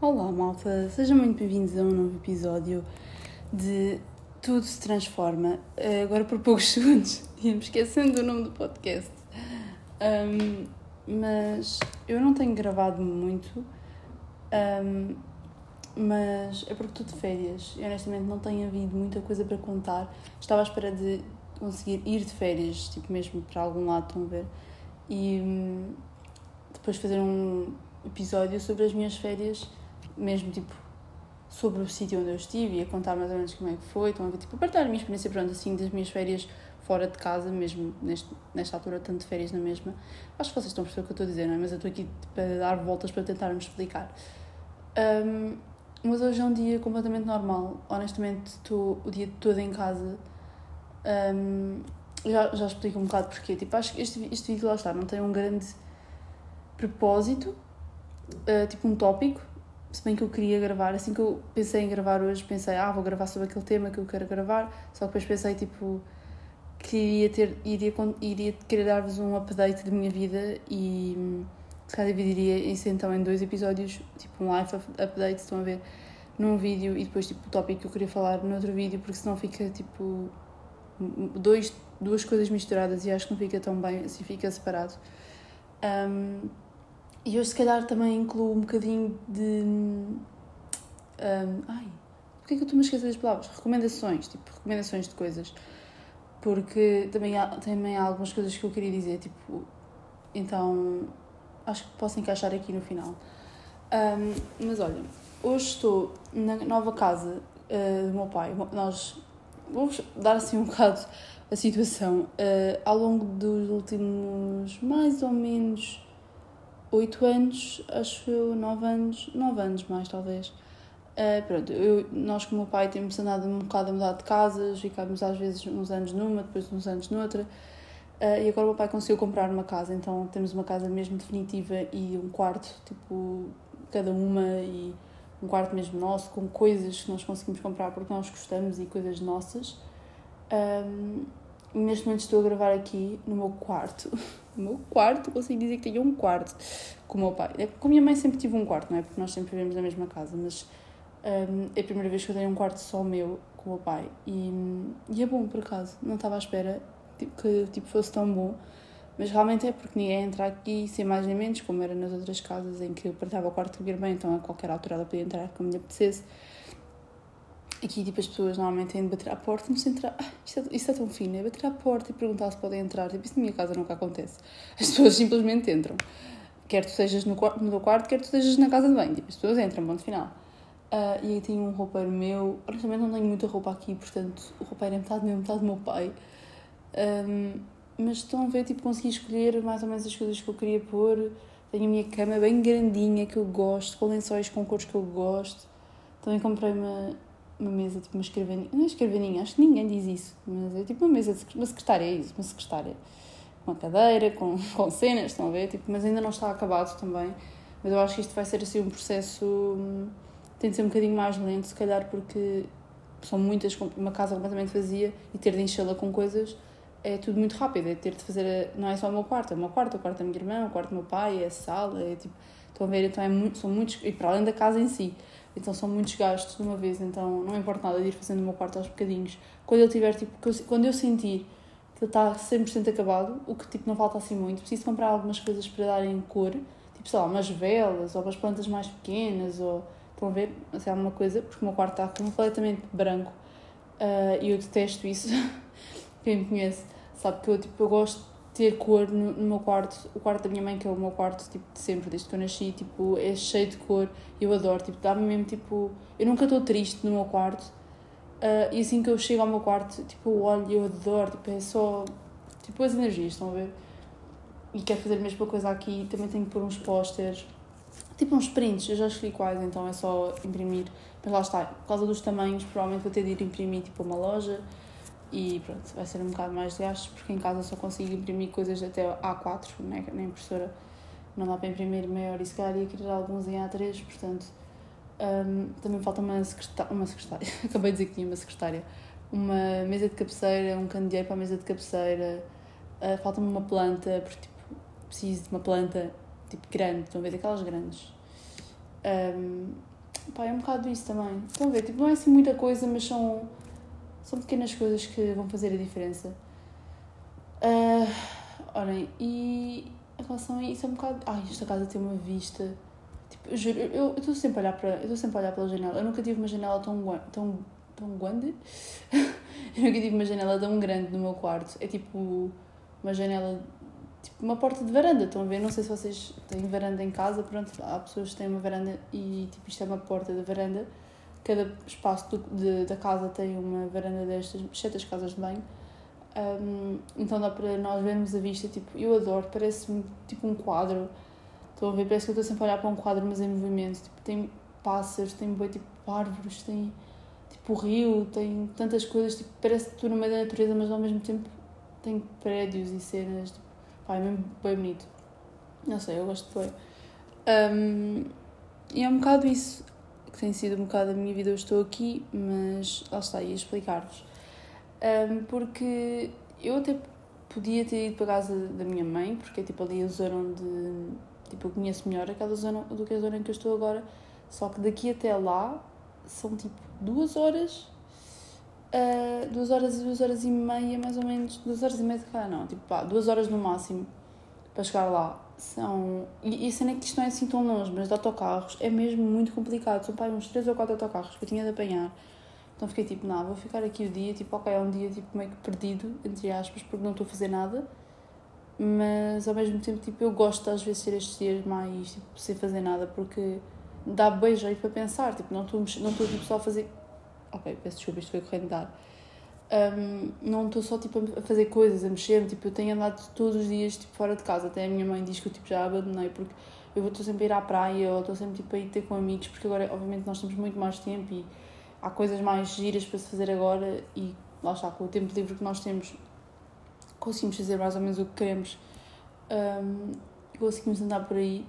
Olá, malta, sejam muito bem-vindos a um novo episódio de Tudo se Transforma. Eh, Agora, por poucos segundos, ia-me esquecendo do nome do podcast. Um, mas eu não tenho gravado muito, um, mas é porque estou de férias e honestamente não tenho havido muita coisa para contar. Estava à espera de conseguir ir de férias, tipo mesmo para algum lado, estão a ver? E hum, depois fazer um episódio sobre as minhas férias, mesmo tipo sobre o sítio onde eu estive e a contar mais ou menos como é que foi. Estão a ver, tipo, a partilhar a minha experiência, pronto, assim, das minhas férias fora de casa, mesmo neste, nesta altura, tanto de férias na mesma. Acho que vocês estão a perceber o que eu estou a dizer, não é? Mas eu estou aqui tipo, a dar voltas para tentar me explicar. Um, mas hoje é um dia completamente normal. Honestamente, estou o dia todo em casa. Um, já, já explico um bocado porquê. Tipo, acho que este, este vídeo lá está, não tem um grande propósito, uh, tipo um tópico, se bem que eu queria gravar, assim que eu pensei em gravar hoje, pensei, ah, vou gravar sobre aquele tema que eu quero gravar, só que depois pensei, tipo, que iria, ter, iria, iria querer dar-vos um update da minha vida e hum, se calhar dividiria isso então em dois episódios, tipo um live update, estão a ver, num vídeo e depois tipo o tópico que eu queria falar no outro vídeo, porque senão fica tipo dois, duas coisas misturadas e acho que não fica tão bem, assim fica separado. Um, e hoje se calhar também incluo um bocadinho de. Um, ai, porquê que eu estou-me a esquecer das palavras? Recomendações, tipo, recomendações de coisas. Porque também há, também há algumas coisas que eu queria dizer, tipo. Então, acho que posso encaixar aqui no final. Um, mas olha, hoje estou na nova casa uh, do meu pai. Nós. Vou-vos dar assim um bocado a situação. Uh, ao longo dos últimos mais ou menos oito anos, acho eu, nove anos, nove anos mais talvez. Uh, pronto, eu, nós com o meu pai temos andado um bocado a mudar de casas, ficámos às vezes uns anos numa, depois uns anos noutra. Uh, e agora o meu pai conseguiu comprar uma casa, então temos uma casa mesmo definitiva e um quarto, tipo, cada uma, e um quarto mesmo nosso, com coisas que nós conseguimos comprar porque nós gostamos e coisas nossas. Um, neste momento estou a gravar aqui no meu quarto. No meu quarto, consigo dizer que tenho um quarto com o meu pai. É, Com a minha mãe sempre tive um quarto, não é? Porque nós sempre vivemos na mesma casa, mas um, é a primeira vez que eu tenho um quarto só meu com o meu pai. E, e é bom, por acaso. Não estava à espera tipo, que tipo, fosse tão bom. Mas realmente é porque ninguém entra aqui sem mais nem menos, como era nas outras casas em que eu partilhava o quarto com a minha irmã, então a qualquer altura ela podia entrar como lhe apetecesse. Aqui, tipo, as pessoas normalmente têm de bater à porta, sei entrar. Ah, isto, é, isto é tão fino, é bater à porta e perguntar se podem entrar. Tipo, isso na minha casa nunca acontece. As pessoas simplesmente entram. Quer tu estejas no, no teu quarto, quer tu estejas na casa de banho. Tipo, as pessoas entram, ponto final. Ah, e aí tenho um roupeiro meu. Honestamente, não tenho muita roupa aqui, portanto, o roupeiro é metade meu, metade do meu pai. Ahm, mas estão a ver, tipo, consegui escolher mais ou menos as coisas que eu queria pôr. Tenho a minha cama bem grandinha que eu gosto, com lençóis com cores que eu gosto. Também comprei uma, uma mesa, tipo uma escrivaninha. Não é escrivaninha, acho que ninguém diz isso. Mas é tipo uma mesa, de, uma secretária, é isso, uma secretária. Uma cadeira, com, com cenas, estão a ver? Tipo, mas ainda não está acabado também. Mas eu acho que isto vai ser assim um processo. hum, Tem de ser um bocadinho mais lento, se calhar, porque são muitas, uma casa completamente vazia e ter de enchê-la com coisas é tudo muito rápido. É ter de fazer. Não é só o meu quarto, é o meu quarto, o quarto da minha irmã, o quarto do meu pai, é a sala, é tipo. Estão a ver? Então é muito, são muitos. E para além da casa em si. Então são muitos gastos de uma vez, então não importa nada de ir fazendo o meu quarto aos bocadinhos. Quando eu tiver, tipo, quando eu sentir que ele está 100% acabado, o que tipo não falta assim muito, preciso comprar algumas coisas para darem cor, tipo, sei lá, umas velas ou umas plantas mais pequenas ou estão a ver, assim, alguma coisa, porque o meu quarto está completamente branco ah, e eu detesto isso. Quem me conhece sabe eu, tipo, eu gosto de ter cor no, no meu quarto. O quarto da minha mãe, que é o meu quarto tipo, de sempre, desde que eu nasci, tipo, é cheio de cor. Eu adoro, tipo, dá-me mesmo, tipo... Eu nunca estou triste no meu quarto. Ah, e assim que eu chego ao meu quarto, tipo, eu olho e eu adoro, tipo, é só... Tipo, as energias, estão a ver? E quero fazer a mesma coisa aqui. Também tenho que pôr uns posters. Tipo, uns prints. Eu já escolhi quais, então é só imprimir. Mas lá está, por causa dos tamanhos, provavelmente vou ter de ir imprimir, tipo, uma loja. E pronto, vai ser um bocado mais de gastos, porque em casa só consigo imprimir coisas até A4, né? na impressora não dá para imprimir maior e se calhar ia querer alguns em A3, portanto hum, também falta uma secretária, uma secretária, acabei de dizer que tinha uma secretária, uma mesa de cabeceira, um candeeiro para a mesa de cabeceira, uh, falta-me uma planta, porque tipo, preciso de uma planta tipo grande, estão a ver daquelas grandes. Um, pá, é um bocado isso também. Estão a ver, tipo, não é assim muita coisa, mas são, são pequenas coisas que vão fazer a diferença. Uh, olhem, e em relação a isso é um bocado. Ai, esta casa tem uma vista. Tipo, juro, eu estou sempre a olhar para. Eu estou sempre a olhar pela janela. Eu nunca tive uma janela tão, tão, tão grande. eu nunca tive uma janela tão grande no meu quarto. É tipo uma janela tipo uma porta de varanda, estão a ver? Não sei se vocês têm varanda em casa, pronto, há pessoas que têm uma varanda e tipo isto é uma porta de varanda. Cada espaço do, de, da casa tem uma varanda destas, exceto as casas de banho. Um, então dá para nós vermos a vista, tipo, eu adoro, parece-me tipo um quadro. Estão a ver? Parece que estou sempre a olhar para um quadro, mas em movimento. Tipo, tem pássaros, tem boi, tipo árvores, tem tipo rio, tem tantas coisas, tipo, parece que estou no meio da natureza, mas ao mesmo tempo tem prédios e cenas, tipo, pá, é mesmo bem bonito. Não sei, eu gosto de bem. Um, e é um bocado isso que tem sido um bocado a minha vida. Eu estou aqui, mas lá está, ia explicar-vos. Um, porque eu até podia ter ido para casa da minha mãe, porque é tipo ali a zona onde tipo, eu conheço melhor aquela zona do que a zona em que eu estou agora. Só que daqui até lá são tipo duas horas uh, duas horas, duas horas e meia, mais ou menos, duas horas e meia de cá, não, tipo, pá, duas horas no máximo para chegar lá. São, e, e a é que isto não é assim tão longe, mas de autocarros é mesmo muito complicado. São pá, uns três ou quatro autocarros que eu tinha de apanhar. Então fiquei tipo, não, vou ficar aqui o dia, tipo, ok, é um dia tipo meio que perdido, entre aspas, porque não estou a fazer nada, mas ao mesmo tempo, tipo, eu gosto às vezes de ter estes dias mais, tipo, sem fazer nada, porque dá bem jeito para pensar, tipo, não estou, não estou tipo, só a fazer ok, peço desculpa, isto foi correndo dar. Um, não estou só tipo, a fazer coisas, a mexer, tipo, eu tenho andado todos os dias tipo, fora de casa. Até a minha mãe diz que eu tipo, já abandonei porque eu estou sempre a ir à praia ou estou sempre tipo, a ir ter com amigos, porque agora, obviamente, nós temos muito mais tempo e há coisas mais giras para se fazer agora. E lá está, com o tempo livre que nós temos, conseguimos fazer mais ou menos o que queremos, um, conseguimos andar por aí.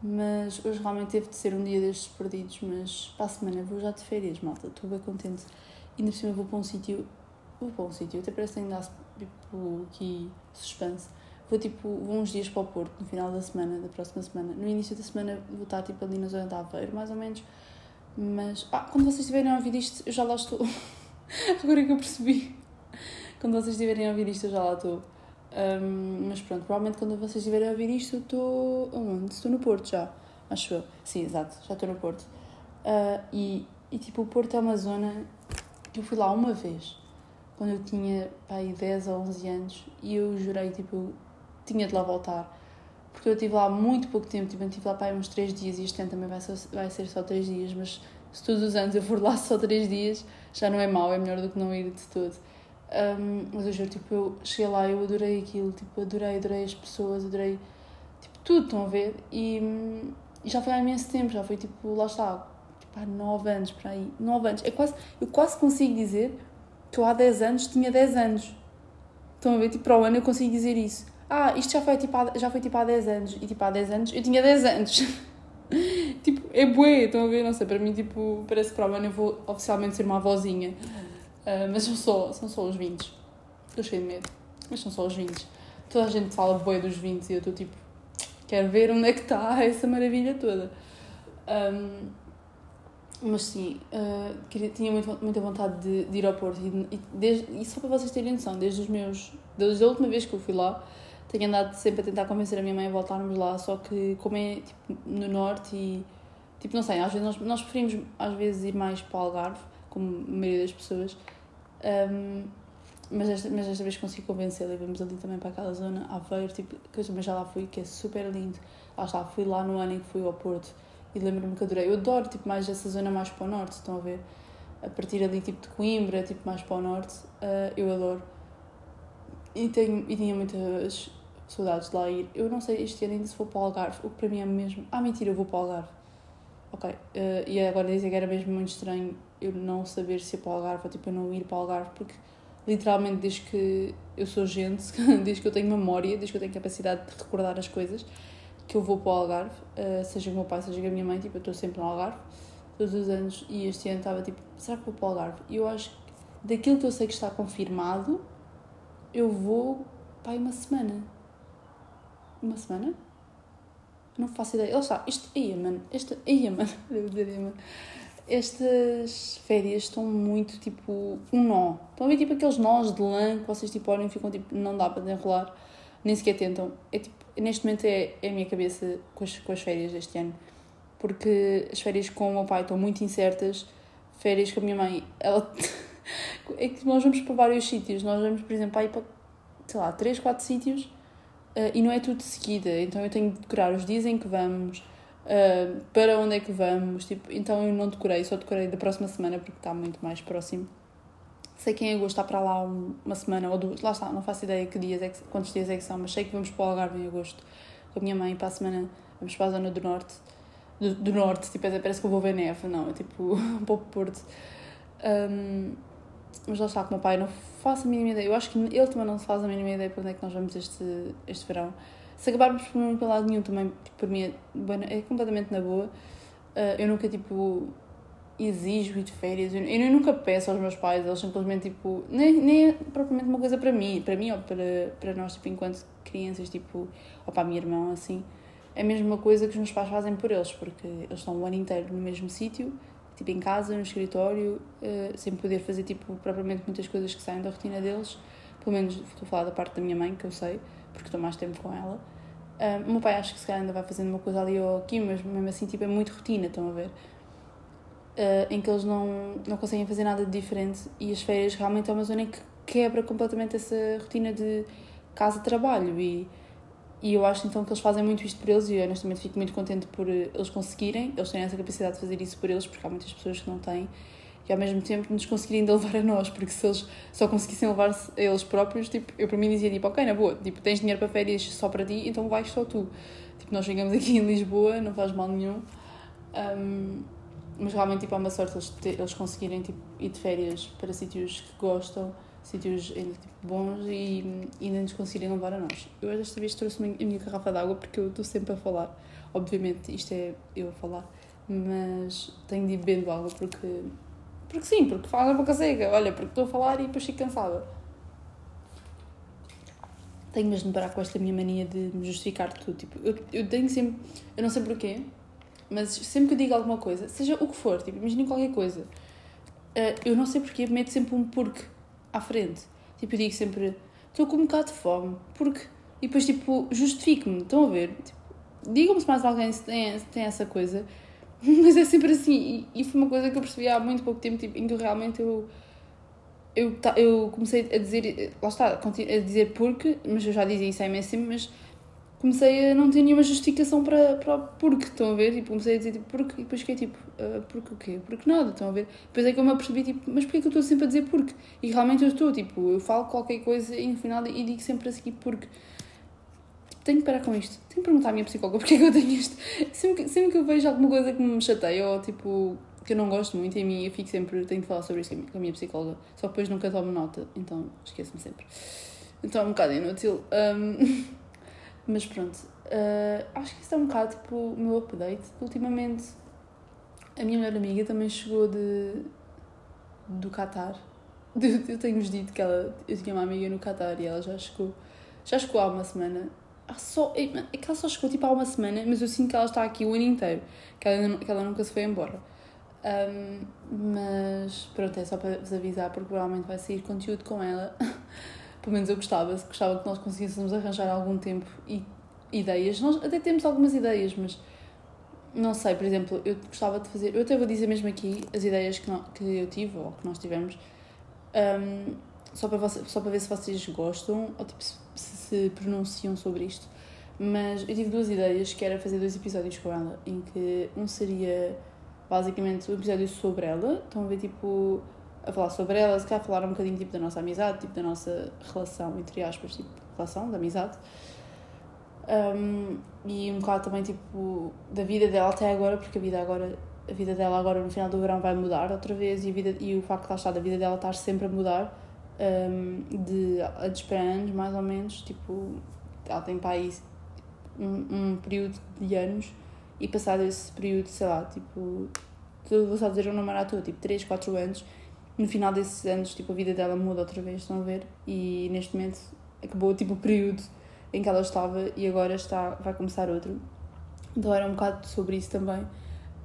Mas hoje realmente teve de ser um dia destes perdidos. Mas para a semana vou já de férias, malta. Estou bem contente. E ainda por cima vou para um sítio. Para um sítio, até parece que tipo, aqui suspense. Vou tipo vou uns dias para o Porto no final da semana, da próxima semana. No início da semana vou estar tipo ali na zona de Aveiro, mais ou menos. Mas ah, quando vocês estiverem a ouvir isto, eu já lá estou. Agora é que eu percebi. Quando vocês estiverem a ouvir isto, eu já lá estou. Um, mas pronto, provavelmente quando vocês estiverem a ouvir isto, eu estou. Onde? Estou no Porto já, acho eu. Sim, exato, já estou no Porto. Uh, e, e tipo, o Porto é uma zona que eu fui lá uma vez, quando eu tinha aí 10 ou 11 anos, e eu jurei, tipo, eu tinha de lá voltar. Porque eu estive lá muito pouco tempo, tipo, eu estive lá para uns 3 dias e este ano também vai ser, vai ser só 3 dias, mas se todos os anos eu for lá só 3 dias, já não é mau, é melhor do que não ir de todo. Um, mas eu juro, tipo, eu cheguei lá, eu adorei aquilo, tipo, adorei, adorei as pessoas, adorei, tipo, tudo, estão a ver? E, e já foi há imenso tempo, já foi, tipo, lá está, tipo, há 9 anos, para aí, 9 anos. É quase, eu quase consigo dizer eu há 10 anos tinha 10 anos. Estão a ver? Tipo, para o ano eu consigo dizer isso. Ah, isto já foi, tipo, há, já foi, tipo, há 10 anos. E, tipo, há 10 anos eu tinha 10 anos. tipo, é bué, estão a ver? Não sei, para mim, tipo, parece que para o ano eu vou oficialmente ser uma avózinha. Uh, mas são só, são só os 20. Estou cheio de medo. Mas são só os 20. Toda a gente fala boi dos 20 e eu estou tipo, quero ver onde é que está essa maravilha toda. Um, mas sim, uh, queria, tinha muito, muita vontade de, de ir ao Porto e, e, desde, e só para vocês terem noção, desde os meus. Desde a última vez que eu fui lá, tenho andado sempre a tentar convencer a minha mãe a voltarmos lá, só que como é tipo, no norte e tipo, não sei, às vezes nós, nós preferimos às vezes ir mais para o Algarve, como a maioria das pessoas, um, mas, esta, mas esta vez consegui convencê-la e vamos ali também para aquela zona, Aveiro, tipo, que eu também já lá fui, que é super lindo. Lá está, fui lá no ano em que fui ao Porto e lembro-me que adorei. Eu adoro, tipo, mais essa zona mais para o norte, estão a ver? A partir ali, tipo, de Coimbra, tipo, mais para o norte, uh, eu adoro. E, tenho, e tinha muitas saudades de lá ir. Eu não sei este ano ainda se vou para o Algarve, o que para mim é mesmo... Ah, mentira, eu vou para o Algarve. Ok, uh, e agora dizem que era mesmo muito estranho eu não saber se ir para o Algarve ou tipo eu não ir para o Algarve, porque literalmente desde que eu sou gente, desde que eu tenho memória, desde que eu tenho capacidade de recordar as coisas, que eu vou para o Algarve, uh, seja o meu pai, seja a minha mãe, tipo, eu estou sempre no Algarve, todos os anos, e este ano estava tipo, será que vou para o Algarve? E eu acho daquilo que eu sei que está confirmado, eu vou para aí uma semana. Uma semana? Não faço ideia. Ele está, isto, ia, mano, esta, ia, mano, devo dizer, mano. Estas férias estão muito tipo um nó. Estão a ver tipo aqueles nós de lã que vocês tipo olham e ficam tipo, não dá para desenrolar, nem sequer tentam. É tipo, neste momento é, é a minha cabeça com as, com as férias deste ano. Porque as férias com o meu pai estão muito incertas. Férias com a minha mãe, ela. é que nós vamos para vários sítios. Nós vamos, por exemplo, ir para, sei lá, 3, 4 sítios uh, e não é tudo de seguida. Então eu tenho de decorar os dias em que vamos, uh, para onde é que vamos. Tipo, então eu não decorei, só decorei da próxima semana porque está muito mais próximo. Sei que em agosto está para lá uma semana ou duas, lá está, não faço ideia que dias é que, quantos dias é que são, mas sei que vamos para o Algarve em agosto com a minha mãe para a semana, vamos para a zona do norte. Do, do norte, tipo, parece que eu vou ver neve, não, é tipo, para o Porto. Um, mas lá está com o meu pai, não faço a mínima ideia. Eu acho que ele também não se faz a mínima ideia para onde é que nós vamos este, este verão. Se acabarmos por não ir para lado nenhum também, para mim é, é completamente na boa. Uh, eu nunca, tipo, exijo ir de férias. Eu, eu nunca peço aos meus pais, eles simplesmente, tipo, nem, nem é propriamente uma coisa para mim, para mim ou para, para nós, tipo, enquanto crianças, tipo, ou para a minha irmã, assim. É a mesma coisa que os meus pais fazem por eles, porque eles estão o ano inteiro no mesmo sítio tipo em casa, no escritório, uh, sem poder fazer tipo propriamente muitas coisas que saem da rotina deles. Pelo menos estou a falar da parte da minha mãe, que eu sei, porque estou mais tempo com ela. Uh, o meu pai acho que se calhar ainda vai fazendo uma coisa ali ou aqui, mas mesmo assim tipo, é muito rotina, estão a ver? Uh, em que eles não, não conseguem fazer nada de diferente e as férias realmente é uma zona em que quebra completamente essa rotina de casa-trabalho e e eu acho então que eles fazem muito isto por eles e eu honestamente fico muito contente por eh, eles conseguirem, eles têm essa capacidade de fazer isso por eles, porque há muitas pessoas que não têm, e ao mesmo tempo nos conseguirem levar a nós, porque se eles só conseguissem levar-se a eles próprios, tipo, eu para mim dizia tipo, ok, na boa, tipo, tens dinheiro para férias só para ti, então vais só tu. Tipo, nós chegamos aqui em Lisboa, não faz mal nenhum. Um, mas realmente tipo, há uma sorte eles, eles conseguirem tipo, ir de férias para sítios que gostam sítios tipo, bons e, e ainda nos conseguirem levar a nós. Eu desta vez trouxe a minha garrafa de água porque eu estou sempre a falar. Obviamente isto é eu a falar, mas tenho de ir bebendo água porque. Porque sim, porque faz a boca seca. Olha, porque estou a falar e depois fico cansada. Tenho mesmo de parar com esta minha mania de me justificar tudo. Tipo, eu, eu tenho sempre. Eu não sei porquê, mas sempre que eu digo alguma coisa, seja o que for, tipo, imaginem qualquer coisa, eh, eu não sei porquê, meto sempre um porque à frente. Tipo, eu digo sempre, estou com um bocado de fome, porque. E depois, tipo, justifico-me, estão a ver? Tipo, Digam-me se mais alguém se tem, se tem essa coisa, mas é sempre assim. E, e, foi uma coisa que eu percebi há muito pouco tempo, tipo, em que realmente eu. Eu, eu comecei a dizer, lá está, a dizer porque, mas eu já dizia isso há imenso tempo, mas comecei a não ter nenhuma justificação para, para porque, estão a ver? Tipo, comecei a dizer tipo, porque, e depois fiquei tipo, uh, porque o quê? Porque nada, estão a ver? Depois é que eu me apercebi, tipo, mas porquê que eu estou sempre a dizer porque? E realmente eu estou, tipo, eu falo qualquer coisa e no final e digo sempre a seguir porque. Tenho que parar com isto. Tenho que perguntar à minha psicóloga porque é que eu tenho isto. Sempre que, sempre que eu vejo alguma coisa que me chateia ou tipo que eu não gosto muito em mim, eu fico sempre, tenho de falar sobre isso com a minha psicóloga. Só que depois nunca tomo nota, então esqueço-me sempre. Então é um bocado inútil. Um, mas pronto, Uh, acho que isso é um bocado tipo o meu update. Ultimamente, a minha melhor amiga também chegou de, do Qatar. Eu tenho-vos dito que ela, eu tinha uma amiga no Qatar e ela já chegou, já chegou há uma semana. Ah, só, é, é que ela só chegou tipo há uma semana, mas eu sinto que ela está aqui o ano inteiro, que ela, que ela nunca se foi embora. Um, mas pronto, é só para vos avisar, porque provavelmente vai sair conteúdo com ela. Pelo menos eu gostava, gostava que nós conseguíssemos arranjar algum tempo e ideias. Nós até temos algumas ideias, mas não sei, por exemplo, eu gostava de fazer. Eu até vou dizer mesmo aqui as ideias que, não, que eu tive ou que nós tivemos, um, só, para você, só para ver se vocês gostam ou tipo, se, se pronunciam sobre isto. Mas eu tive duas ideias, que era fazer dois episódios com ela, em que um seria basicamente um episódio sobre ela, estão a ver tipo a falar sobre ela, se calhar falar um bocadinho tipo da nossa amizade, tipo da nossa relação, entre aspas, tipo relação, da amizade. Um, e um bocado também tipo da vida dela até agora, porque a vida agora a vida dela agora no final do verão vai mudar outra vez e, vida, e o facto de estar da vida dela estar sempre a mudar um, de anos para anos, mais ou menos, tipo, ela tem para aí um, um período de anos e passado esse período, sei lá, tipo, vou só dizer um número à toa, tipo 3, 4 anos, no final desses anos, tipo, a vida dela muda outra vez, estão a ver? E neste momento acabou, tipo, o período em que ela estava e agora está, vai começar outro. Então era um bocado sobre isso também.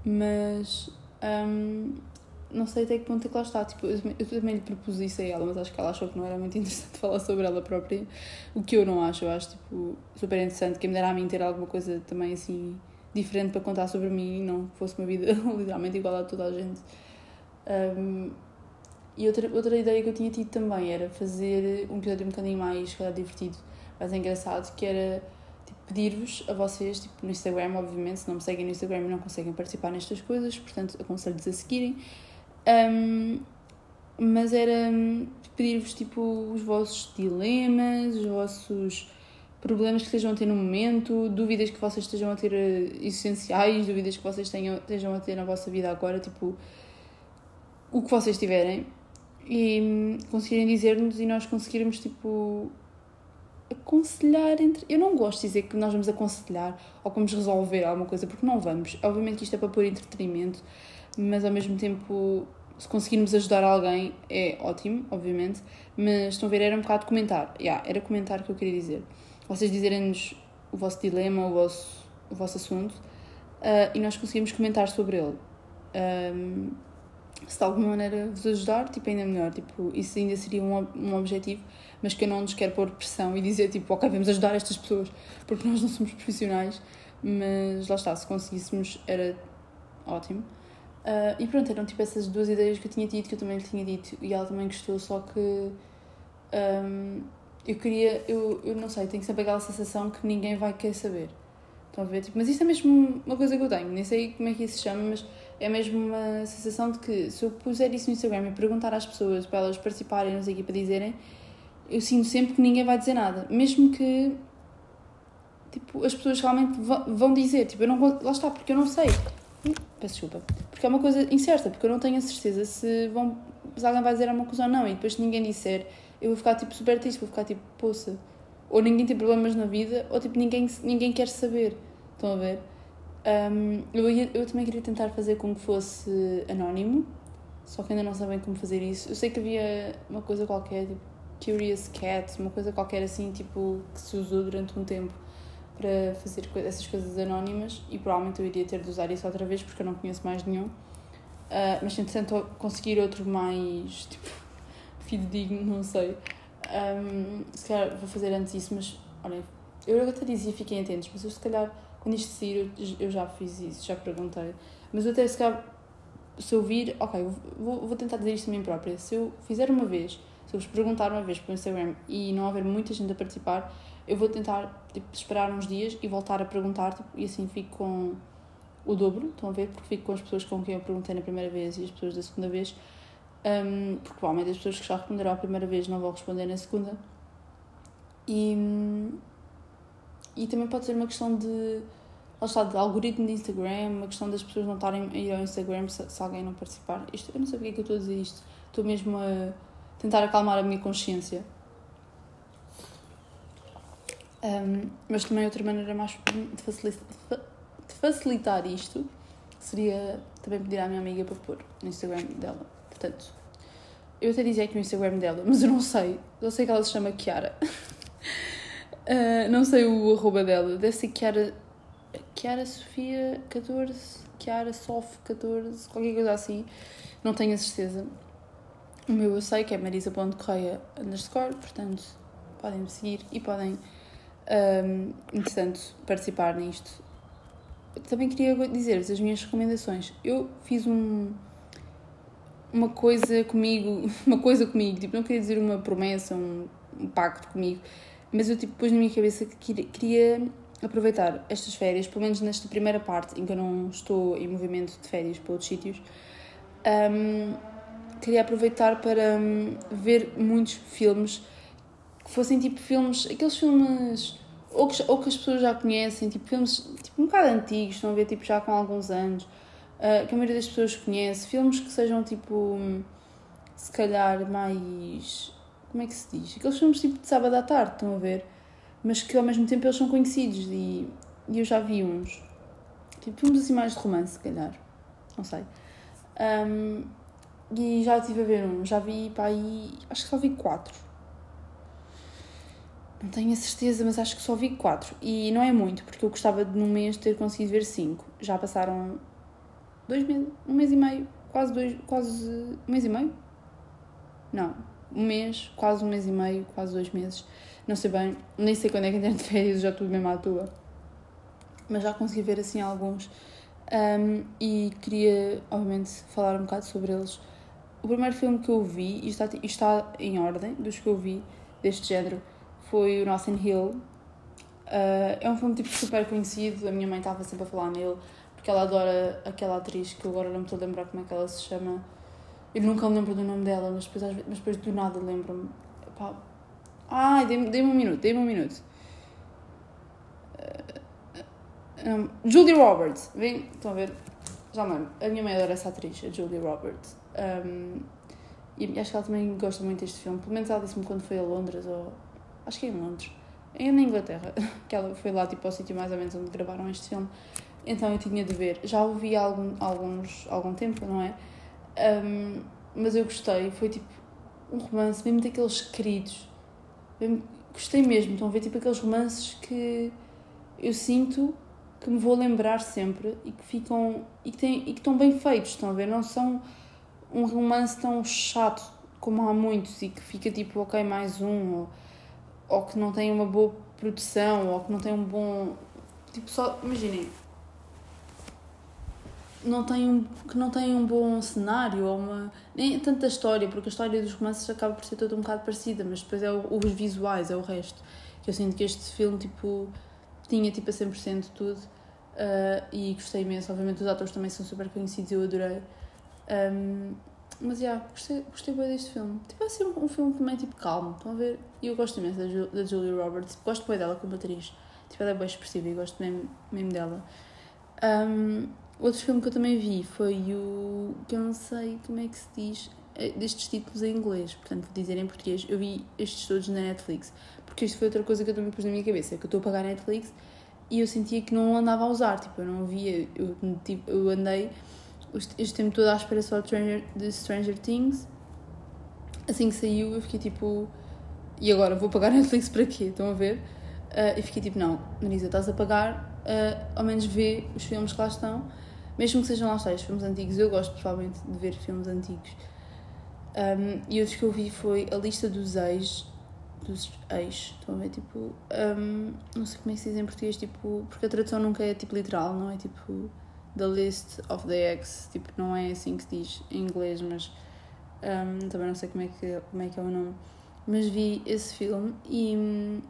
Mas um, não sei até que ponto é que ela está. Tipo, eu, também lhe propus isso a ela, mas acho que ela achou que não era muito interessante falar sobre ela própria. O que eu não acho, eu acho tipo, super interessante. Quem me dera a mim ter alguma coisa também assim diferente para contar sobre mim e não fosse uma vida literalmente igual a toda a gente. Um, e outra, outra ideia que eu tinha tido também era fazer um episódio um bocadinho mais calhar, divertido, mais engraçado, que era tipo, pedir-vos a vocês, tipo, no Instagram, obviamente, se não me seguem no Instagram não conseguem participar nestas coisas, portanto aconselho-vos a seguirem. Um, mas era pedir-vos tipo os vossos dilemas, os vossos problemas que estejam a ter no momento, dúvidas que vocês estejam a ter eh, essenciais, dúvidas que vocês tenham, estejam a ter na vossa vida agora, tipo o que vocês tiverem e hum, conseguirem dizer-nos e nós conseguirmos tipo aconselhar entre. Eu não gosto de dizer que nós vamos aconselhar ou que vamos resolver alguma coisa, porque não vamos. Obviamente que isto é para pôr entretenimento, mas ao mesmo tempo, se conseguirmos ajudar alguém, é ótimo, obviamente. Mas estão a ver, era um bocado comentar. Yeah, era comentar que eu queria dizer. Vocês dizerem-nos o vosso dilema, o vosso, o vosso assunto, uh, e nós conseguimos comentar sobre ele. Um, se de alguma maneira vos ajudar, tipo, ainda melhor. Tipo, isso ainda seria um, um objetivo, mas que eu não nos quero pôr pressão e dizer, tipo, ok, vamos ajudar estas pessoas, porque nós não somos profissionais, mas lá está, se conseguíssemos era ótimo. Uh, e pronto, eram tipo essas duas ideias que eu tinha tido, que eu também lhe tinha dito, e ela também gostou, só que um, eu queria, eu, eu não sei, tenho sempre aquela sensação que ninguém vai querer saber. Estão a ver? Tipo, mas isso é mesmo uma coisa que eu tenho, nem sei como é que isso se chama, mas é mesmo uma sensação de que se eu puser isso no Instagram e perguntar às pessoas para elas participarem, não sei o que, para dizerem, eu sinto sempre que ninguém vai dizer nada. Mesmo que tipo, as pessoas realmente vão dizer, tipo, eu não lá está, porque eu não sei. Hum, peço desculpa. Porque é uma coisa incerta, porque eu não tenho a certeza se, vão, se alguém vai dizer alguma coisa ou não, e depois se ninguém disser, eu vou ficar tipo super triste, vou ficar tipo, poça. Ou ninguém tem problemas na vida, ou tipo, ninguém, ninguém quer saber. Estão a ver? Um, eu, eu também queria tentar fazer com que fosse anónimo, só que ainda não sabem como fazer isso. Eu sei que havia uma coisa qualquer, tipo Curious Cat, uma coisa qualquer assim, tipo, que se usou durante um tempo para fazer essas coisas anónimas e provavelmente eu iria ter de usar isso outra vez porque eu não conheço mais nenhum. Uh, mas entretanto conseguir outro mais tipo, fidedigno, não sei. Um, se calhar vou fazer antes isso, mas olha, eu até dizia fiquem atentos, mas eu se calhar isto sair, eu, já fiz isso, já perguntei. Mas eu até se calhar, se eu vir, ok, vou, vou tentar dizer isto a mim própria. Se eu fizer uma vez, se eu vos perguntar uma vez pelo Instagram e não houver muita gente a participar, eu vou tentar tipo, esperar uns dias e voltar a perguntar tipo, e assim fico com o dobro, estão a ver? Porque fico com as pessoas com quem eu perguntei na primeira vez e as pessoas da segunda vez. Um, porque provavelmente as pessoas que já responderam a primeira vez não vão responder na segunda. E, e também pode ser uma questão de, está, de algoritmo de Instagram, uma questão das pessoas não estarem a ir ao Instagram se, se alguém não participar. Isto, eu não sei porque é que eu estou a dizer isto. Estou mesmo a tentar acalmar a minha consciência. Um, mas também outra maneira mais de facilitar, de facilitar isto seria também pedir à minha amiga para pôr no Instagram dela. Portanto, eu até dizia aqui no Instagram dela, mas eu não sei. Eu sei que ela se chama Kiara. Uh, não sei o arroba dela, deve ser Chiara, Chiara Sofia 14, Chiara Sof 14, qualquer coisa assim, não tenho a certeza. O meu eu sei que é marisa.correia underscore, portanto podem me seguir e podem, um, entretanto, participar nisto. Também queria dizer-vos as minhas recomendações. Eu fiz um, uma coisa comigo, uma coisa comigo, tipo, não queria dizer uma promessa, um, um pacto comigo, mas eu tipo, pus na minha cabeça que queria aproveitar estas férias, pelo menos nesta primeira parte em que eu não estou em movimento de férias para outros sítios, um, queria aproveitar para um, ver muitos filmes que fossem tipo filmes, aqueles filmes ou que, ou que as pessoas já conhecem, tipo filmes tipo, um bocado antigos, estão a ver tipo já com alguns anos, uh, que a maioria das pessoas conhece, filmes que sejam tipo se calhar mais como é que se diz? Aqueles filmes tipo de sábado à tarde, estão a ver? Mas que ao mesmo tempo eles são conhecidos e, e eu já vi uns. Tipo filmes assim mais de romance, se calhar. Não sei. Um, E já estive a ver um, já vi para aí, acho que só vi quatro. Não tenho a certeza, mas acho que só vi quatro. E não é muito, porque eu gostava de num mês ter conseguido ver cinco. Já passaram dois meses, um mês e meio, quase dois, quase um mês e meio? Não, um mês, quase um mês e meio, quase dois meses. Não sei bem, nem sei quando é que entrei de férias, já estou mesmo à toa. Mas já consegui ver assim alguns. Um, e queria, obviamente, falar um bocado sobre eles. O primeiro filme que eu vi, e está, está em ordem dos que eu vi deste género, foi o Nothing Hill. Uh, é um filme tipo super conhecido, a minha mãe estava sempre a falar nele, porque ela adora aquela atriz que eu agora não me estou a lembrar como é que ela se chama. Eu nunca me lembro do nome dela, mas depois, mas depois do nada lembro-me. Ai, dê-me dê um minuto, dê-me um minuto. Uh, um, Julie Roberts, vem, estão a ver? Já me lembro. A minha mãe adora essa atriz, a Julie Roberts. Um, e acho que ela também gosta muito deste filme. Pelo menos ela disse-me quando foi a Londres, ou. Acho que é em Londres. É na Inglaterra. Que ela foi lá, tipo, ao sítio mais ou menos onde gravaram este filme. Então eu tinha de ver. Já ouvi há algum, alguns, algum tempo, não é? Um, mas eu gostei. Foi tipo um romance, mesmo daqueles queridos. Mesmo, gostei mesmo. Estão a ver, tipo, aqueles romances que eu sinto que me vou lembrar sempre e que ficam. e que, têm, e que estão bem feitos, estão a ver? Não são um romance tão chato como há muitos e que fica tipo, ok, mais um, ou, ou que não tem uma boa produção, ou que não tem um bom. Tipo, só. Imaginem. Não um, que não tem um bom cenário ou uma. Nem tanta história, porque a história dos romances acaba por ser toda um bocado parecida, mas depois é o, os visuais, é o resto. Que eu sinto que este filme, tipo, tinha tipo a 100% tudo uh, e gostei imenso. Obviamente, os atores também são super conhecidos e eu adorei. Um, mas, já, yeah, gostei, gostei bem deste filme. Tipo, é assim um, um filme também, tipo, calmo. Estão a ver? E eu gosto imenso da, Ju, da Julia Roberts. Gosto bem dela como atriz. Tipo, ela é bem expressiva e gosto mesmo, mesmo dela. Um, outro filme que eu também vi foi o... que eu não sei como é que se diz é, destes títulos em inglês, portanto vou dizer em português. Eu vi estes todos na Netflix, porque isto foi outra coisa que eu também pus na minha cabeça, é que eu estou a pagar Netflix e eu sentia que não andava a usar, tipo, eu não via, eu, tipo, eu andei este tempo todo à espera só de Stranger, de Stranger Things. Assim que saiu, eu fiquei tipo. E agora vou pagar Netflix para quê? Estão a ver? Uh, e fiquei tipo, não, Marisa, estás a pagar, uh, ao menos vê os filmes que lá estão, mesmo que sejam lá os filmes antigos. Eu gosto pessoalmente de ver filmes antigos. Um, e outros que eu vi foi a lista dos ex. Dos ex, estão a ver? Tipo. Um, não sei como é que se diz em português, tipo. Porque a tradução nunca é tipo literal, não é? Tipo The List of the Ex, tipo, não é assim que se diz em inglês, mas um, também não sei como é, que, como é que é o nome. Mas vi esse filme e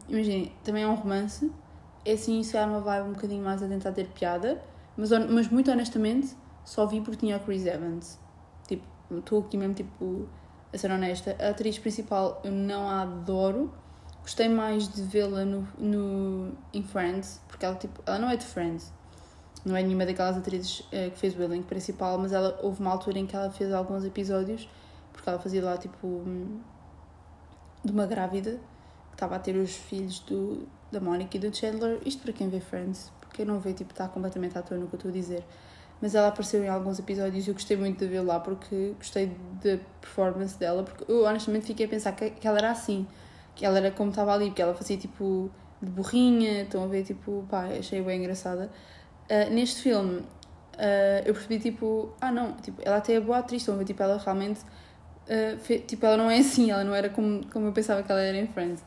imaginem, também é um romance, é assim, se calhar uma vibe um bocadinho mais a tentar ter piada, mas, mas muito honestamente só vi porque tinha a Chris Evans. Tipo, estou aqui mesmo, tipo, a ser honesta. A atriz principal eu não a adoro, gostei mais de vê-la no, no, em Friends, porque ela, tipo, ela não é de Friends não é nenhuma daquelas atrizes uh, que fez o elenco principal, mas ela houve uma altura em que ela fez alguns episódios, porque ela fazia lá tipo de uma grávida que estava a ter os filhos do, da Mónica e do Chandler. Isto para quem vê Friends, quem não vê, tipo, está completamente à toa no que eu estou a dizer. Mas ela apareceu em alguns episódios e eu gostei muito de ver lá porque gostei da performance dela, porque eu honestamente fiquei a pensar que, que ela era assim, que ela era como estava ali, porque ela fazia tipo de burrinha, estão a ver, tipo, pá, achei bem engraçada. Uh, neste filme, uh, eu percebi tipo, ah não, tipo, ela até é boa atriz, então, tipo, ela realmente, uh, fez, tipo, ela não é assim, ela não era como, como eu pensava que ela era em Friends.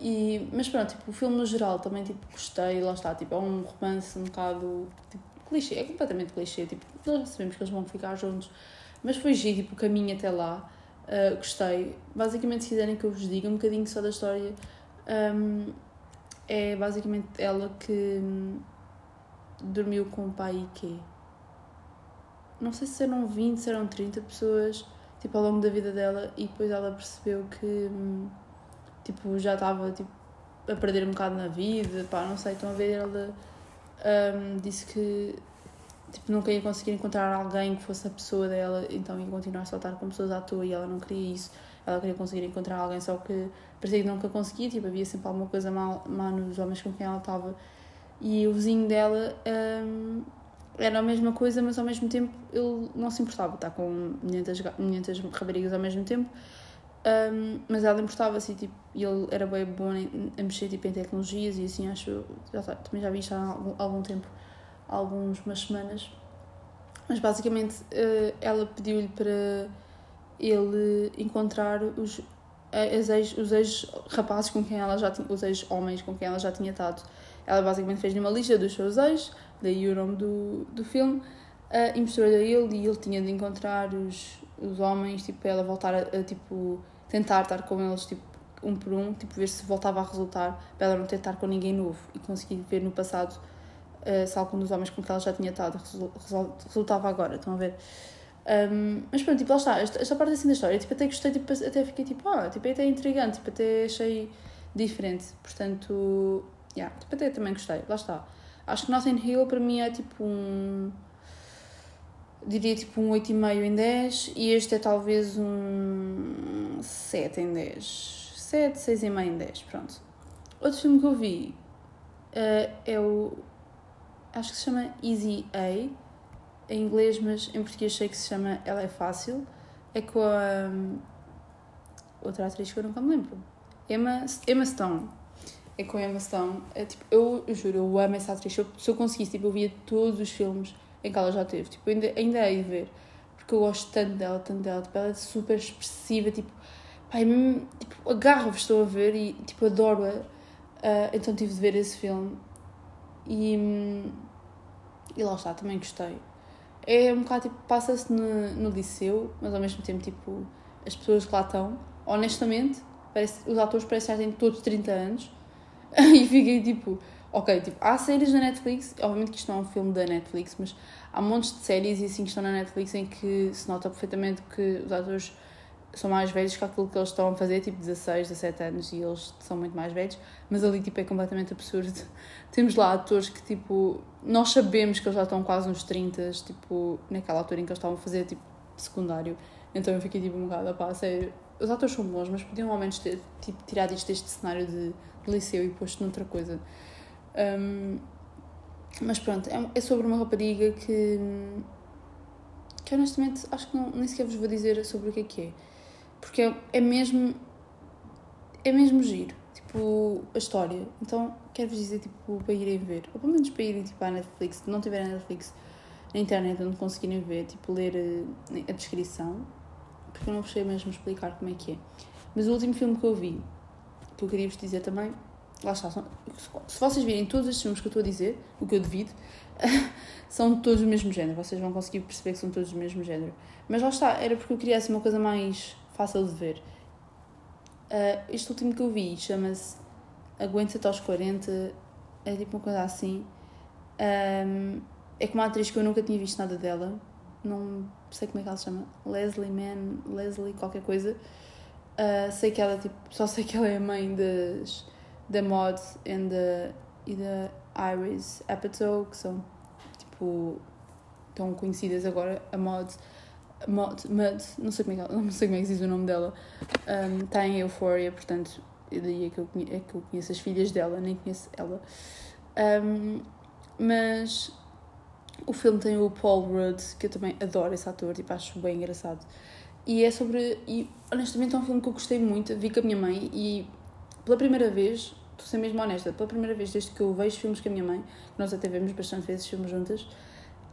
E, mas pronto, tipo, o filme no geral também, tipo, gostei, lá está, tipo, é um romance um bocado, tipo, clichê, é completamente clichê, tipo, nós sabemos que eles vão ficar juntos, mas foi giro, tipo, o caminho até lá, gostei. Basicamente, se quiserem que eu vos diga um bocadinho só da história, um, é basicamente ela que dormiu com o pai e quê? Não sei se eram 20, se eram 30 pessoas, tipo, ao longo da vida dela, e depois ela percebeu que, hum, tipo, já estava, tipo, a perder um bocado na vida, pá, não sei, estão a ver, ela um, disse que, tipo, nunca ia conseguir encontrar alguém que fosse a pessoa dela, então ia continuar a estar com pessoas à toa, e ela não queria isso, ela queria conseguir encontrar alguém, só que parecia que nunca conseguia, tipo, havia sempre alguma coisa má, má nos homens com quem ela estava, e o vizinho dela um, era a mesma coisa, mas ao mesmo tempo ele não se importava, está com 500, 500 raparigas ao mesmo tempo, um, mas ela importava-se tipo, e ele era bem bom a mexer tipo, em tecnologias e assim, acho, já, também já vi isto há algum, algum tempo, há algumas semanas, mas basicamente uh, ela pediu-lhe para ele encontrar os, ex, os ex-rapazes com quem ela já tinha, os ex-homens com quem ela já tinha estado. Ela basicamente fez-lhe uma lista dos seus ex, daí o nome do, do filme, uh, e mostrou-lhe a ele e ele tinha de encontrar os, os homens, tipo, para ela voltar a, a, tipo, tentar estar com eles, tipo, um por um, tipo, ver se voltava a resultar, para ela não tentar com ninguém novo e conseguir ver no passado uh, se algum dos homens com quem ela já tinha estado resultava agora, estão a ver? Um, mas pronto, tipo, lá está, esta, esta parte assim da história, tipo, até gostei, tipo, até fiquei tipo, ah, tipo, é até intrigante, tipo, até achei diferente, portanto, yeah, tipo, até também gostei, lá está. Acho que Nothing Hill para mim é tipo um. diria tipo um 8,5 em 10 e este é talvez um 7 em 10. 7, 6,5 em 10, pronto. Outro filme que eu vi uh, é o. acho que se chama Easy A, em inglês, mas em português sei que se chama Ela é Fácil. É com a. Um, outra atriz que eu nunca me lembro. Emma, Emma Stone é com Emma Stone. É, tipo, eu, eu juro, eu amo essa atriz. Eu, se eu conseguisse, tipo, eu via todos os filmes em que ela já teve. Tipo, ainda, ainda hei de ver. Porque eu gosto tanto dela, tanto dela. Tipo, ela é super expressiva. Tipo, pai, tipo, agarro-vos, estou a ver e, tipo, adoro-a. Uh, então tive de ver esse filme. E, e lá está, também gostei. É um bocado, tipo, passa-se no, no liceu, mas ao mesmo tempo, tipo, as pessoas que lá estão, honestamente, parece, os atores parecem que já têm todos 30 anos e fiquei tipo, ok, tipo, há séries na Netflix, obviamente que isto não é um filme da Netflix, mas há montes de séries e assim que estão na Netflix em que se nota perfeitamente que os atores são mais velhos que aquilo que eles estão a fazer, tipo 16, 17 anos, e eles são muito mais velhos, mas ali tipo é completamente absurdo. Temos lá atores que tipo, nós sabemos que eles já estão quase nos 30, tipo, naquela altura em que eles estavam a fazer tipo secundário. Então eu fiquei tipo um bocado, pá, sério, os atores são bons, mas podiam ao menos ter tipo, tirado isto deste cenário de liceu e posto noutra coisa. Um, mas pronto, é, é, sobre uma rapariga que. que honestamente acho que não, nem sequer vos vou dizer sobre o que é que é. Porque é, é mesmo. é mesmo giro. Tipo, a história. Então quero-vos dizer, tipo, para irem ver. Ou pelo menos para irem tipo, à Netflix. Se não tiverem Netflix na internet onde conseguirem ver, tipo, ler a, eh, a descrição. Porque eu não sei mesmo explicar como é que é. Mas o último filme que eu vi que eu queria vos dizer também, lá está, se vocês virem todos estes filmes que eu estou a dizer, o que eu devido, são todos do mesmo género, vocês vão conseguir perceber que são todos do mesmo género. Mas lá está, era porque eu queria assim uma coisa mais fácil de ver. Uh, este último que eu vi chama-se Aguenta-te aos 40, é tipo uma coisa assim. Um, é com uma atriz que eu nunca tinha visto nada dela, não sei como é que ela se chama, Leslie Mann, Leslie qualquer coisa. Uh, sei que ela, tipo, só sei que ela é a mãe das, da Mod and the, e da Iris Apatow, que são, tipo, tão conhecidas agora. A Mod, Mud, não sei como é que, não sei como é que diz o nome dela, está um, em Euphoria, portanto, daí é que, eu é que eu conheço as filhas dela, nem conheço ela. Um, mas o filme tem o Paul Rudd, que eu também adoro esse ator, tipo, acho bem engraçado. E é sobre. E honestamente é um filme que eu gostei muito. Vi com a minha mãe e pela primeira vez, estou a ser mesmo honesta, pela primeira vez desde que eu vejo filmes com a minha mãe, nós até vemos bastante vezes filmes juntas,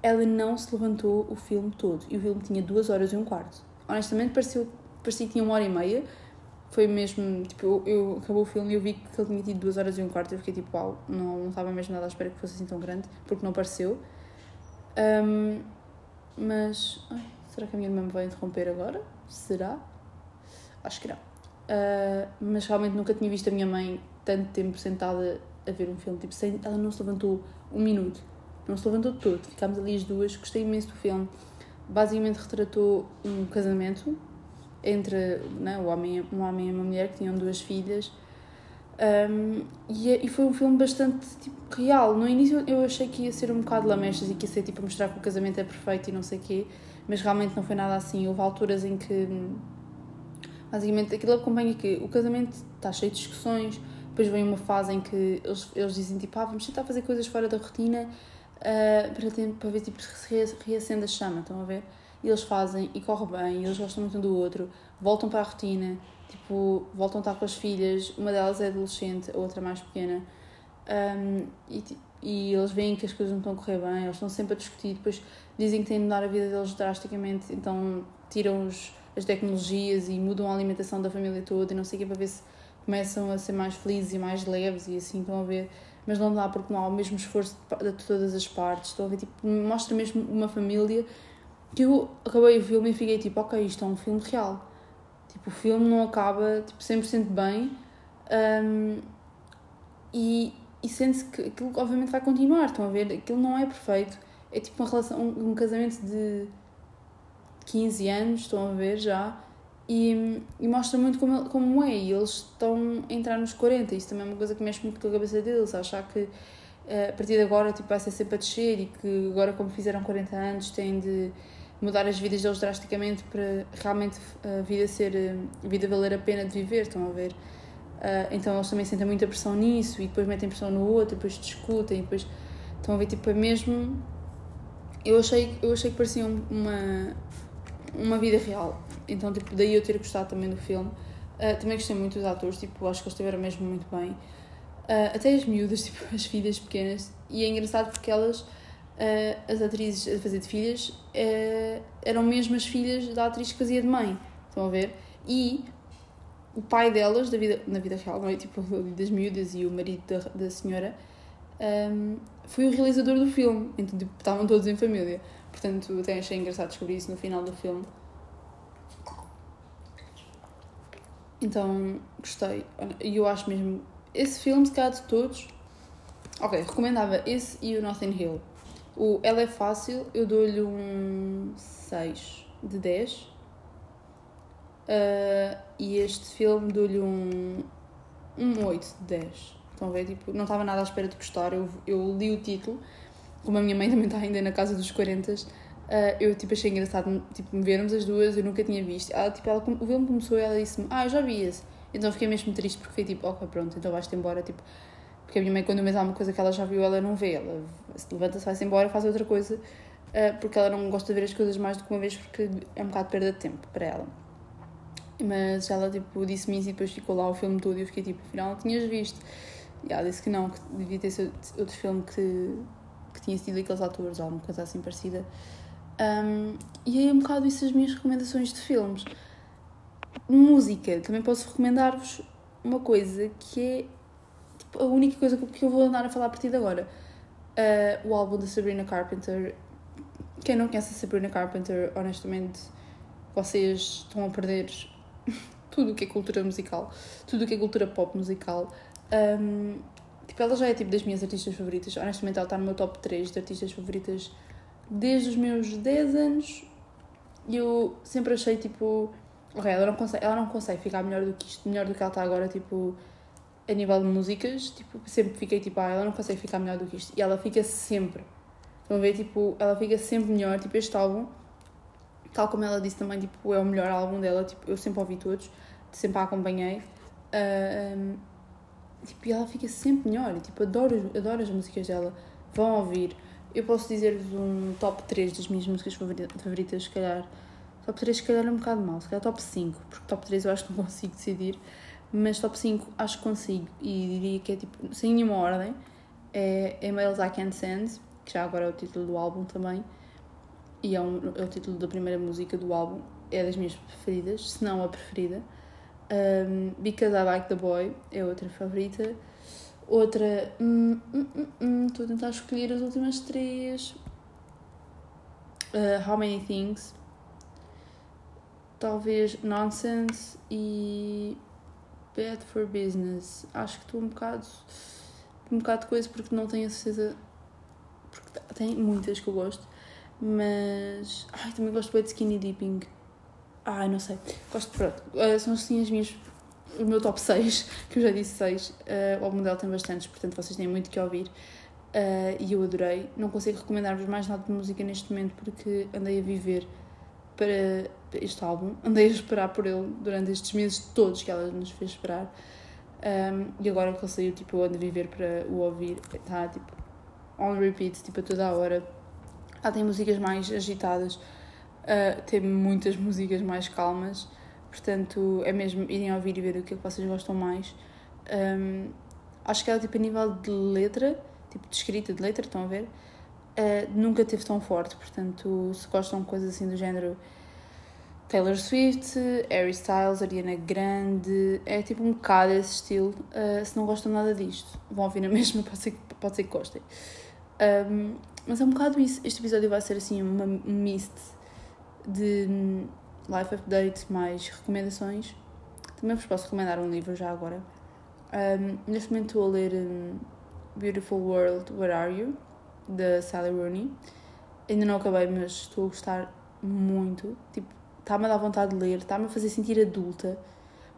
ela não se levantou o filme todo. E o filme tinha duas horas e um quarto. Honestamente pareceu, parecia que tinha uma hora e meia. Foi mesmo, tipo, eu, eu acabou o filme e eu vi que ele tinha tido duas horas e um quarto. Eu fiquei tipo, uau, não, não estava mesmo nada à espera que fosse assim tão grande, porque não pareceu. Um, mas. Ai, Será que a minha irmã me vai interromper agora? Será? Acho que não. Uh, mas realmente nunca tinha visto a minha mãe tanto tempo sentada a ver um filme. Tipo, sem, ela não se levantou um minuto. Não se levantou todo. Ficámos ali as duas. Gostei imenso do filme. Basicamente retratou um casamento entre né, um, homem, um homem e uma mulher que tinham duas filhas. Um, e, e, foi um filme bastante tipo, real. No início eu achei que ia ser um bocado lamechas e que ia ser tipo mostrar que o casamento é perfeito e não sei o quê mas realmente não foi nada assim. Houve alturas em que, basicamente, aquilo acompanha que o casamento está cheio de discussões, depois vem uma fase em que eles, eles dizem tipo, ah, vamos tentar fazer coisas fora da rotina, uh, para, ter, para ver tipo, se reacende a chama, estão a ver? E eles fazem e corre bem, e eles gostam muito um do outro, voltam para a rotina, tipo, voltam a estar com as filhas, uma delas é adolescente, a outra é mais pequena, um, e, e eles veem que as coisas não estão a correr bem, eles estão sempre a discutir, depois dizem que têm de mudar a vida deles drasticamente, então tiram os, as tecnologias e mudam a alimentação da família toda e não sei o que para ver se começam a ser mais felizes e mais leves e assim estão a ver, mas não dá porque não há o mesmo esforço de, de todas as partes, estão a ver, tipo, mostra mesmo uma família que eu acabei o filme e fiquei tipo, ok, isto é um filme real. Tipo, o filme não acaba tipo, 100% bem um, e, e sente-se que aquilo obviamente vai continuar, estão a ver? Aquilo não é perfeito. É tipo uma relação, um, um casamento de 15 anos, estão a ver já, e, e mostra muito como, como é. E eles estão a entrar nos 40. Isso também é uma coisa que mexe muito com a cabeça deles. Achar que eh, a partir de agora tipo, vai ser sempre a descer e que agora, como fizeram 40 anos, têm de mudar as vidas deles drasticamente para realmente a vida ser a vida valer a pena de viver. Estão a ver? Então eles também sentem muita pressão nisso e depois metem pressão no outro, depois discutem, depois estão a ver tipo é mesmo. Eu achei, eu achei que parecia uma, uma vida real. Então, tipo, daí eu ter gostado também do filme. Uh, também gostei muito dos atores, tipo, acho que eles estiveram mesmo muito bem. Uh, até as miúdas, tipo, as filhas pequenas. E é engraçado porque elas, uh, as atrizes a fazer de filhas, eram mesmo as filhas da atriz que fazia de mãe. Estão a ver? E o pai delas, da vida, na vida real, não é? Tipo, das miúdas e o marido da, da senhora, um, foi o realizador do filme. Então, tipo, estavam todos em família. Portanto, até achei engraçado descobrir isso no final do filme. Então, gostei. E eu acho mesmo. Esse filme, se calhar de todos. Ok, recomendava esse e o Nothing Hill. O Ela é Fácil, eu dou-lhe um 6 de 10. Uh, ah, e este filme dou-lhe um, um 8 de 10. Estão a ver? Tipo, não estava nada à espera de gostar. Eu, eu li o título como a minha mãe também está ainda na casa dos 40, uh, eu tipo, achei engraçado tipo, me vermos as duas, eu nunca tinha visto. Ela, tipo, ela, o filme começou e ela disse-me, ah, eu já vi esse. Então fiquei mesmo triste porque foi tipo, ok, pronto, então vais-te embora. Tipo, porque a minha mãe, quando me dá uma coisa que ela já viu, ela não vê. Ela se levanta-se, vai-se embora, faz outra coisa, uh, porque ela não gosta de ver as coisas mais do que uma vez, porque é um bocado perda de tempo para ela. Mas ela tipo, disse-me isso e depois ficou lá o filme todo e eu fiquei tipo, afinal não tinhas visto. E ela disse que não, que devia ter sido outro filme que que tinha sido aqueles atores ou alguma coisa assim parecida. Um, e é um bocado isso as minhas recomendações de filmes. Música, também posso recomendar-vos uma coisa que é tipo, a única coisa que eu vou andar a falar a partir de agora. Uh, o álbum da Sabrina Carpenter. Quem não conhece a Sabrina Carpenter, honestamente, vocês estão a perder tudo o que é cultura musical, tudo o que é cultura pop musical. Um, Tipo, ela já é tipo das minhas artistas favoritas. Honestamente, ela está no meu top 3 de artistas favoritas desde os meus 10 anos. Eu sempre achei tipo. Ok, ela não, consegue, ela não consegue ficar melhor do que isto, melhor do que ela está agora, tipo, a nível de músicas. Tipo, sempre fiquei tipo, ah, ela não consegue ficar melhor do que isto. E ela fica sempre. Estão a ver? Tipo, ela fica sempre melhor. Tipo, este álbum, tal como ela disse também, tipo, é o melhor álbum dela. Tipo, eu sempre ouvi todos, sempre a acompanhei. Uh, um, Tipo, ela fica sempre melhor. Tipo, adoro, adoro as músicas dela. Vão ouvir. Eu posso dizer-vos um top 3 das minhas músicas favoritas, se calhar. Top 3 se calhar é um bocado mal, se calhar top 5, porque top 3 eu acho que não consigo decidir, mas top 5 acho que consigo e diria que é tipo, sem nenhuma ordem, é Emails I Can't Send, que já agora é o título do álbum também, e é, um, é o título da primeira música do álbum, é das minhas preferidas, se não a preferida. Um, Because I Like the Boy é outra favorita. Outra. Hum, hum, hum, hum, estou a tentar escolher as últimas três. Uh, How Many Things. Talvez Nonsense e. Bad for Business. Acho que estou um bocado. Um bocado de coisa porque não tenho a certeza. Porque tem muitas que eu gosto. Mas. Ai, também gosto bem de Skinny Dipping. Ai, não sei. Gosto, pronto. Uh, são assim as minhas. O meu top 6, que eu já disse 6. Uh, o álbum dela tem bastantes, portanto vocês têm muito que ouvir. Uh, e eu adorei. Não consigo recomendar-vos mais nada de música neste momento porque andei a viver para este álbum. Andei a esperar por ele durante estes meses todos que ela nos fez esperar. Um, e agora que ele saiu, tipo, eu ando a viver para o ouvir. Está, tipo, on repeat, tipo, a toda a hora. Ela tem músicas mais agitadas, uh, tem muitas músicas mais calmas, portanto, é mesmo irem ouvir e ver o que é que vocês gostam mais. Um, acho que ela, tipo, a nível de letra, tipo, de escrita de letra, estão a ver? Uh, nunca teve tão forte, portanto, se gostam de coisas assim do género Taylor Swift, Harry Styles, Ariana Grande, é tipo um bocado esse estilo. Uh, se não gostam nada disto, vão ouvir na mesma, pode ser, pode ser que gostem. Um, mas é um bocado isso. Este episódio vai ser assim uma mist de life update mais recomendações. Também vos posso recomendar um livro já agora. Um, neste momento estou a ler um, Beautiful World, Where Are You? da Sally Rooney. Ainda não acabei, mas estou a gostar muito. Tipo, está-me a dar vontade de ler, está-me a fazer sentir adulta,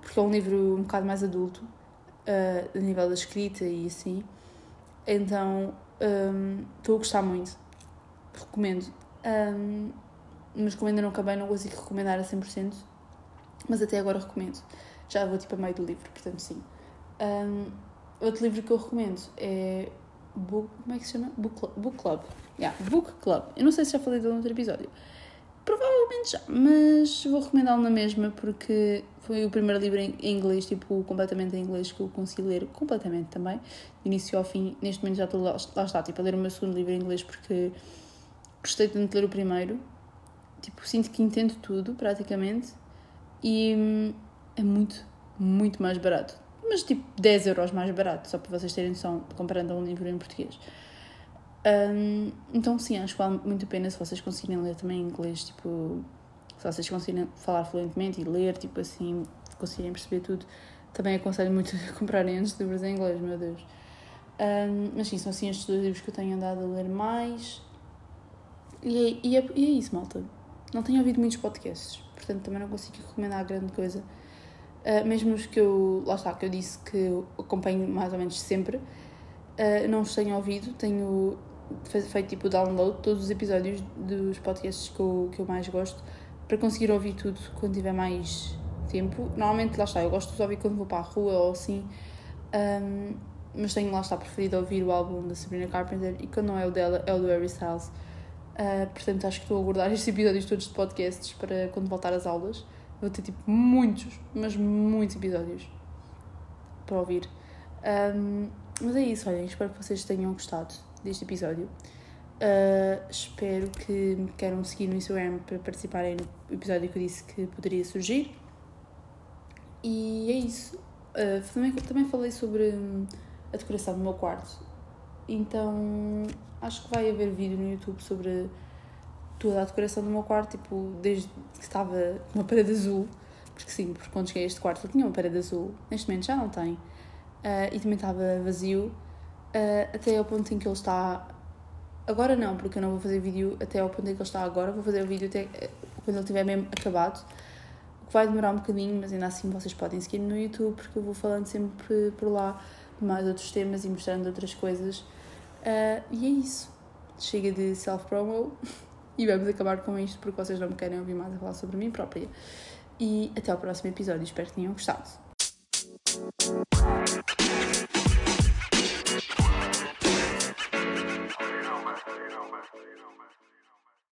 porque é um livro um bocado mais adulto, uh, a nível da escrita e assim. Então, um, estou a gostar muito. Recomendo. Um, mas como ainda não acabei, não consigo recomendar a 100%, mas até agora recomendo. Já vou tipo a meio do livro, portanto, sim. Um, outro livro que eu recomendo é. Book, como é que se chama? Book Club. Book Club. Yeah, Book Club. Eu não sei se já falei no outro episódio. Provavelmente já, mas vou recomendá-lo na mesma porque foi o primeiro livro em inglês, tipo, completamente em inglês que eu consegui ler completamente também, de início ao fim. Neste momento já estou lá, lá está, tipo, a ler o meu segundo livro em inglês porque gostei tanto de ler o primeiro. Tipo, sinto que entendo tudo, praticamente, e hum, é muito, muito mais barato. Mas tipo 10 euros mais barato, só para vocês terem noção, comparando a um livro em português. Um, então, sim, acho que vale muito a pena se vocês conseguirem ler também em inglês, tipo, se vocês conseguirem falar fluentemente e ler, tipo assim, conseguirem perceber tudo. Também aconselho muito a comprarem antes livros em inglês, meu Deus. Um, mas sim, são assim estes dois livros que eu tenho andado a ler mais. E é, e é, e é isso, malta. Não tenho ouvido muitos podcasts, portanto também não consigo recomendar grande coisa. Uh, mesmo os que eu, lá está, que eu disse que eu acompanho mais ou menos sempre, uh, não os tenho ouvido. Tenho feito tipo download todos os episódios dos podcasts que eu, que eu mais gosto para conseguir ouvir tudo quando tiver mais tempo. Normalmente, lá está, eu gosto de ouvir quando vou para a rua ou assim, um, mas tenho lá está preferido ouvir o álbum da Sabrina Carpenter e quando não é o dela, é o do Harry Styles. Uh, portanto, acho que estou a guardar estes episódios todos de podcasts para quando voltar às aulas. Vou ter tipo muitos, mas muitos episódios para ouvir. Um, mas é isso, olhem, espero que vocês tenham gostado deste episódio. Uh, espero que me queiram seguir no Instagram para participarem no episódio que eu disse que poderia surgir. E é isso. Uh, também, também falei sobre hum, a decoração do meu quarto. Então acho que vai haver vídeo no YouTube sobre toda a decoração do meu quarto, tipo, desde que estava com uma parede azul. Porque sim, porque quando cheguei a este quarto eu tinha uma parede azul. Neste momento já não tem. Uh, e também estava vazio uh, até ao ponto em que ele está. Agora não, porque eu não vou fazer vídeo até ao ponto em que ele está agora, vou fazer o vídeo até eh, quando ele estiver mesmo acabado. Vai demorar um bocadinho, mas ainda assim vocês podem seguir no YouTube, porque eu vou falando sempre por lá mais outros temas e mostrando outras coisas. Uh, e é isso. Chega de self-promo e vamos acabar com isto porque vocês não me querem ouvir mais a falar sobre mim própria. E até ao próximo episódio. Espero que tenham gostado.